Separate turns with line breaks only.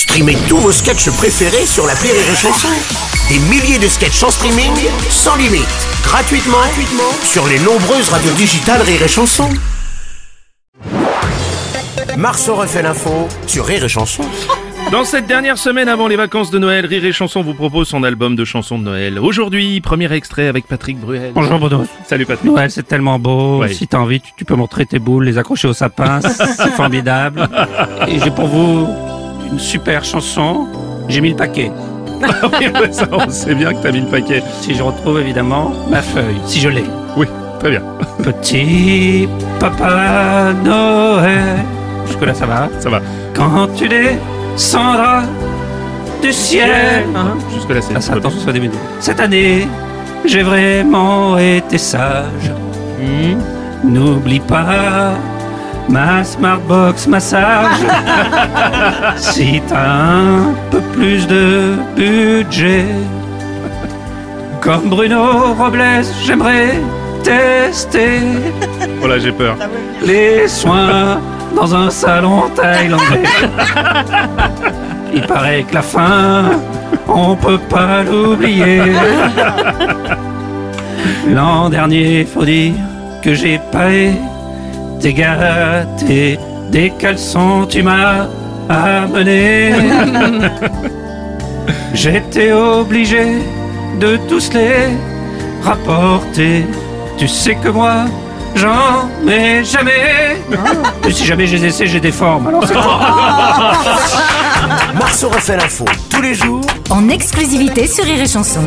Streamez tous vos sketchs préférés sur la Rire et Chanson. Des milliers de sketchs en streaming, sans limite, gratuitement, gratuitement sur les nombreuses radios digitales Rire et Chanson. Marceau refait l'info sur Rire et Chanson.
Dans cette dernière semaine avant les vacances de Noël, Rire et Chanson vous propose son album de chansons de Noël. Aujourd'hui, premier extrait avec Patrick Bruel.
Bonjour Bruno.
Salut Patrick.
Noël, c'est tellement beau.
Ouais.
Si t'as envie, tu, tu peux montrer tes boules, les accrocher au sapin. c'est formidable. Et j'ai pour vous une super chanson. J'ai mis le paquet.
Oui, ouais, ça, on sait bien que t'as mis le paquet.
Si je retrouve évidemment ma feuille, si je l'ai.
Oui, très bien.
Petit papa Noël. Jusque-là, ça va.
Ça va.
Quand tu descendras du ciel. Hein
Jusque là, c'est
Ah, ça, attention, ça débute. Cette année, j'ai vraiment été sage. Hmm, N'oublie pas ma Smartbox massage. si t'as un peu plus de budget, comme Bruno Robles, j'aimerais tester
Oh là, j'ai peur.
les soins dans un salon thaïlandais. Il paraît que la fin, on peut pas l'oublier. L'an dernier, faut dire que j'ai pas été gâté. Des caleçons, tu m'as amené. J'étais obligé de tous les rapporter. Tu sais que moi, j'en mets jamais. Et si jamais je les essaie, j'ai des formes. Alors c'est
Marceau refait l'info tous les jours
en exclusivité sur Rire et Chanson.